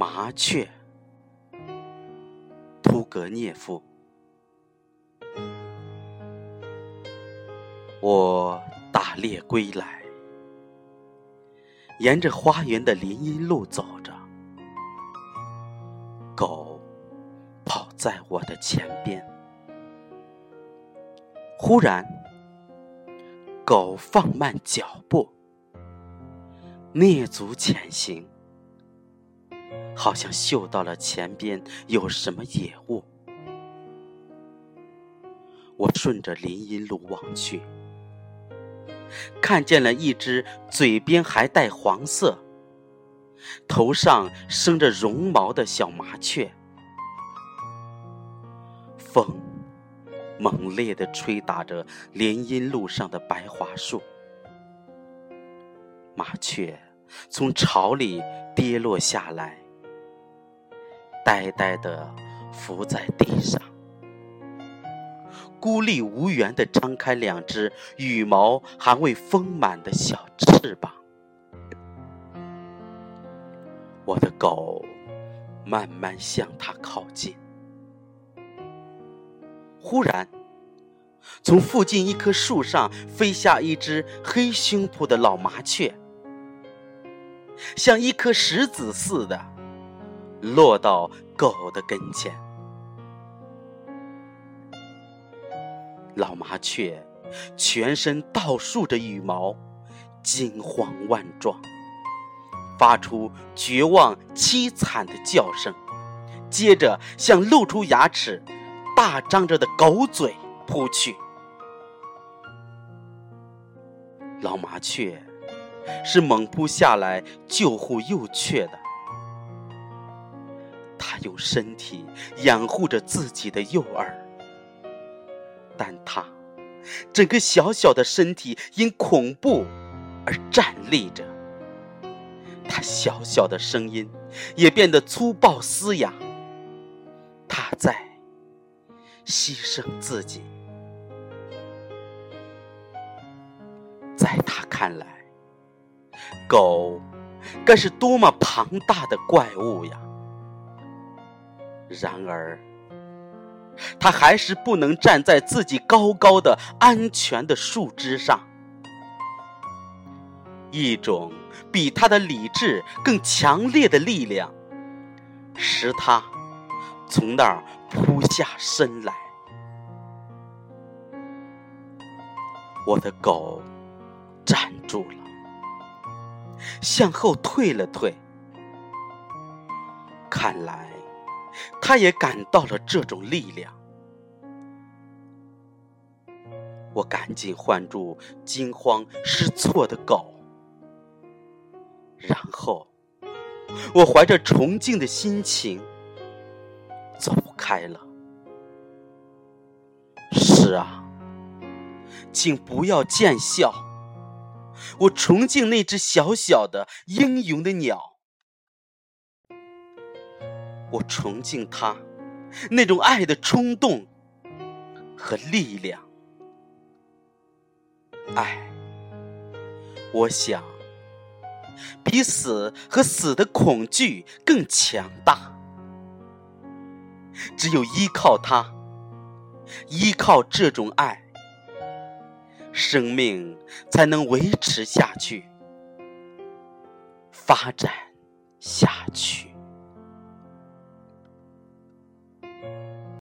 麻雀，屠格涅夫。我打猎归来，沿着花园的林荫路走着，狗跑在我的前边。忽然，狗放慢脚步，蹑足前行，好像嗅到了前边有什么野物。我顺着林荫路望去。看见了一只嘴边还带黄色、头上生着绒毛的小麻雀。风猛烈地吹打着林荫路上的白桦树，麻雀从巢里跌落下来，呆呆地伏在地上。孤立无援地张开两只羽毛还未丰满的小翅膀，我的狗慢慢向它靠近。忽然，从附近一棵树上飞下一只黑胸脯的老麻雀，像一颗石子似的落到狗的跟前。老麻雀全身倒竖着羽毛，惊慌万状，发出绝望凄惨的叫声，接着向露出牙齿、大张着的狗嘴扑去。老麻雀是猛扑下来救护幼雀的，它用身体养护着自己的幼儿。但他整个小小的身体因恐怖而站立着，他小小的声音也变得粗暴嘶哑。他在牺牲自己，在他看来，狗该是多么庞大的怪物呀！然而。他还是不能站在自己高高的、安全的树枝上。一种比他的理智更强烈的力量，使他从那儿扑下身来。我的狗站住了，向后退了退。看来。他也感到了这种力量，我赶紧唤住惊慌失措的狗，然后我怀着崇敬的心情走开了。是啊，请不要见笑，我崇敬那只小小的英勇的鸟。我崇敬他那种爱的冲动和力量，爱，我想比死和死的恐惧更强大。只有依靠它，依靠这种爱，生命才能维持下去，发展下去。